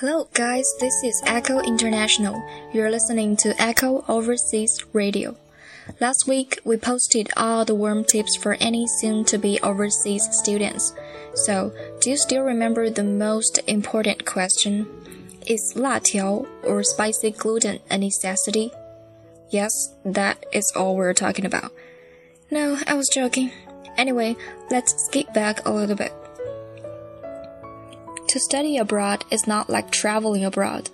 Hello, guys. This is Echo International. You're listening to Echo Overseas Radio. Last week, we posted all the warm tips for any soon to be overseas students. So, do you still remember the most important question? Is 辣条 or spicy gluten a necessity? Yes, that is all we're talking about. No, I was joking. Anyway, let's skip back a little bit. To study abroad is not like traveling abroad.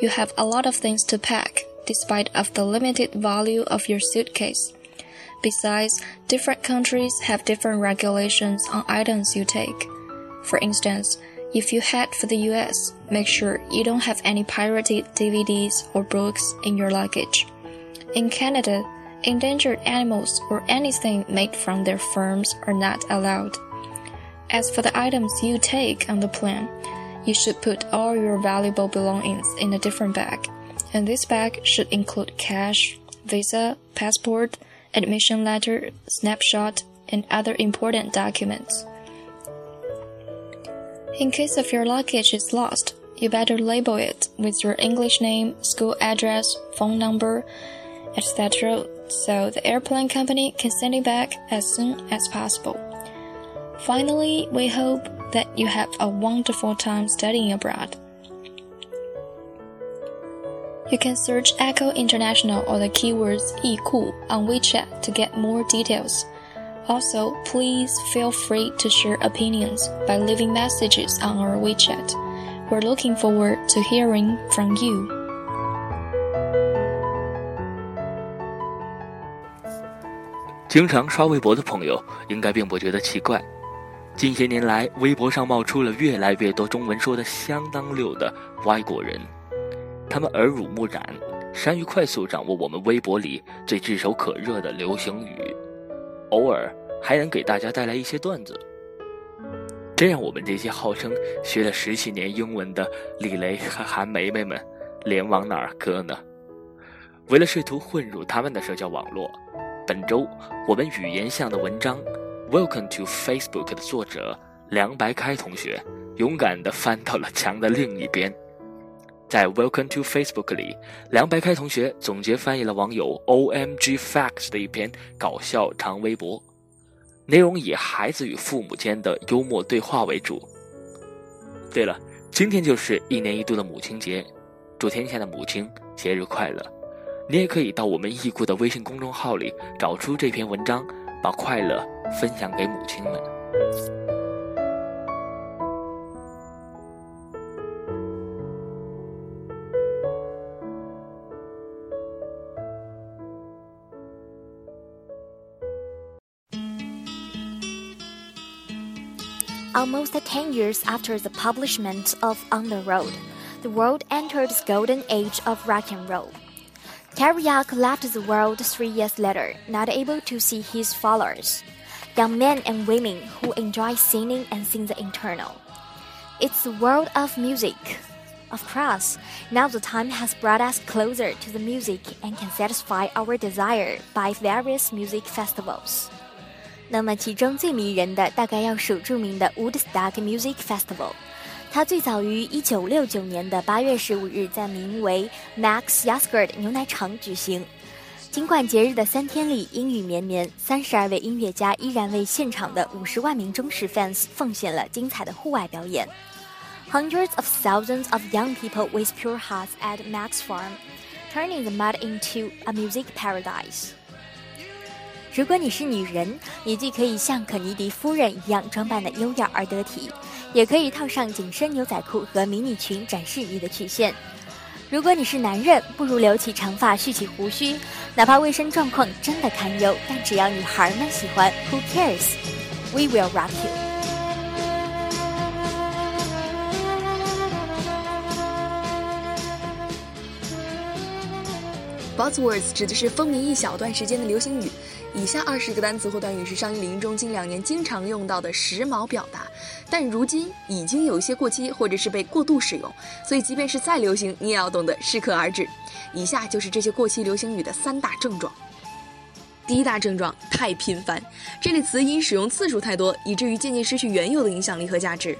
You have a lot of things to pack, despite of the limited value of your suitcase. Besides, different countries have different regulations on items you take. For instance, if you head for the US, make sure you don't have any pirated DVDs or books in your luggage. In Canada, endangered animals or anything made from their farms are not allowed. As for the items you take on the plane, you should put all your valuable belongings in a different bag, and this bag should include cash, visa, passport, admission letter, snapshot, and other important documents. In case of your luggage is lost, you better label it with your English name, school address, phone number, etc., so the airplane company can send it back as soon as possible. Finally, we hope that you have a wonderful time studying abroad. You can search Echo International or the keywords 易库 on WeChat to get more details. Also, please feel free to share opinions by leaving messages on our WeChat. We're looking forward to hearing from you. 经常刷微博的朋友应该并不觉得奇怪。 近些年来，微博上冒出了越来越多中文说的相当溜的外国人，他们耳濡目染，善于快速掌握我们微博里最炙手可热的流行语，偶尔还能给大家带来一些段子。这让我们这些号称学了十几年英文的李雷和韩梅梅们，脸往哪儿搁呢？为了试图混入他们的社交网络，本周我们语言向的文章。Welcome to Facebook 的作者梁白开同学勇敢地翻到了墙的另一边，在 Welcome to Facebook 里，梁白开同学总结翻译了网友 OMG Facts 的一篇搞笑长微博，内容以孩子与父母间的幽默对话为主。对了，今天就是一年一度的母亲节，祝天下的母亲节日快乐！你也可以到我们易库的微信公众号里找出这篇文章，把快乐。分享给母亲们。Almost 10 years after the publishment of On the Road, the world entered the golden age of rock and roll. Teriyak left the world three years later, not able to see his followers young men and women who enjoy singing and sing the internal. It's the world of music. Of course, now the time has brought us closer to the music and can satisfy our desire by various music festivals. 那么其中最迷人的大概要数著名的 Woodstock Music Festival。它最早于1969年的8月15日在名为 Max Yasgur 牛奶厂举行。尽管节日的三天里阴雨绵绵，三十二位音乐家依然为现场的五十万名忠实 fans 奉献了精彩的户外表演。Hundreds of thousands of young people with pure hearts at Max Farm, turning the mud into a music paradise. 如果你是女人，你既可以像肯尼迪夫人一样装扮的优雅而得体，也可以套上紧身牛仔裤和迷你裙展示你的曲线。如果你是男人，不如留起长发，蓄起胡须，哪怕卫生状况真的堪忧，但只要女孩们喜欢，Who cares？We will rock you。Buzzwords 指的是风靡一小段时间的流行语。以下二十个单词或短语是商业领域中近两年经常用到的时髦表达，但如今已经有一些过期或者是被过度使用，所以即便是再流行，你也要懂得适可而止。以下就是这些过期流行语的三大症状。第一大症状太频繁，这类词因使用次数太多，以至于渐渐失去原有的影响力和价值。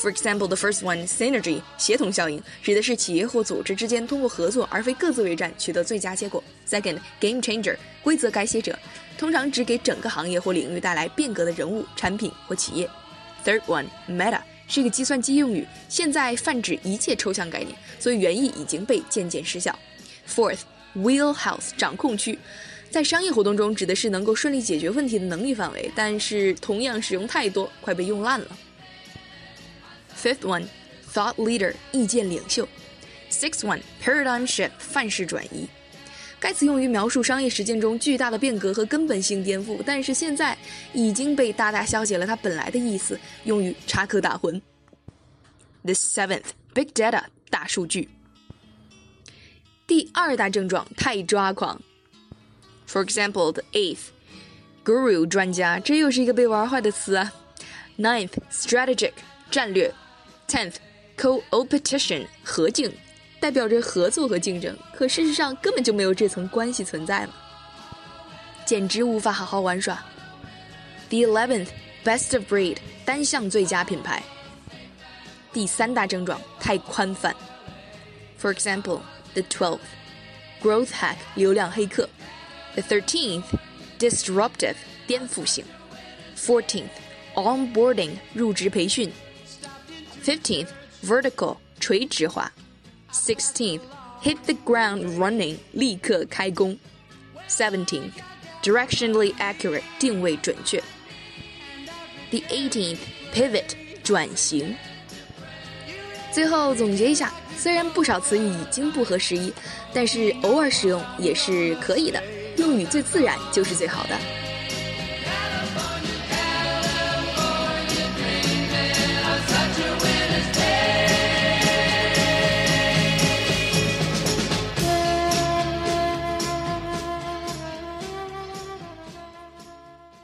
For example, the first one, synergy, 协同效应，指的是企业或组织之间通过合作而非各自为战取得最佳结果。Second, game changer, 规则改写者，通常指给整个行业或领域带来变革的人物、产品或企业。Third one, meta, 是一个计算机用语，现在泛指一切抽象概念，所以原意已经被渐渐失效。Fourth, wheelhouse, 掌控区，在商业活动中指的是能够顺利解决问题的能力范围，但是同样使用太多，快被用烂了。Fifth one, thought leader, 意见领袖。Sixth one, paradigm shift, 范式转移。该词用于描述商业实践中巨大的变革和根本性颠覆，但是现在已经被大大消解了它本来的意思，用于插科打诨。The seventh, big data, 大数据。第二大症状，太抓狂。For example, the eighth, guru 专家，这又是一个被玩坏的词啊。Ninth, strategic 战略。 Tenth, co-opetition 合竞，代表着合作和竞争，可事实上根本就没有这层关系存在嘛，简直无法好好玩耍。The eleventh, best of breed 单项最佳品牌。第三大症状太宽泛。For example, the twelfth, growth hack 流量黑客。The thirteenth, disruptive 颠覆性。Fourteenth, onboarding 入职培训。 Fifteenth, vertical 垂直化。Sixteenth, hit the ground running 立刻开工。Seventeenth, directionally accurate 定位准确。The eighteenth, pivot 转型。最后总结一下，虽然不少词语已经不合时宜，但是偶尔使用也是可以的。用语最自然就是最好的。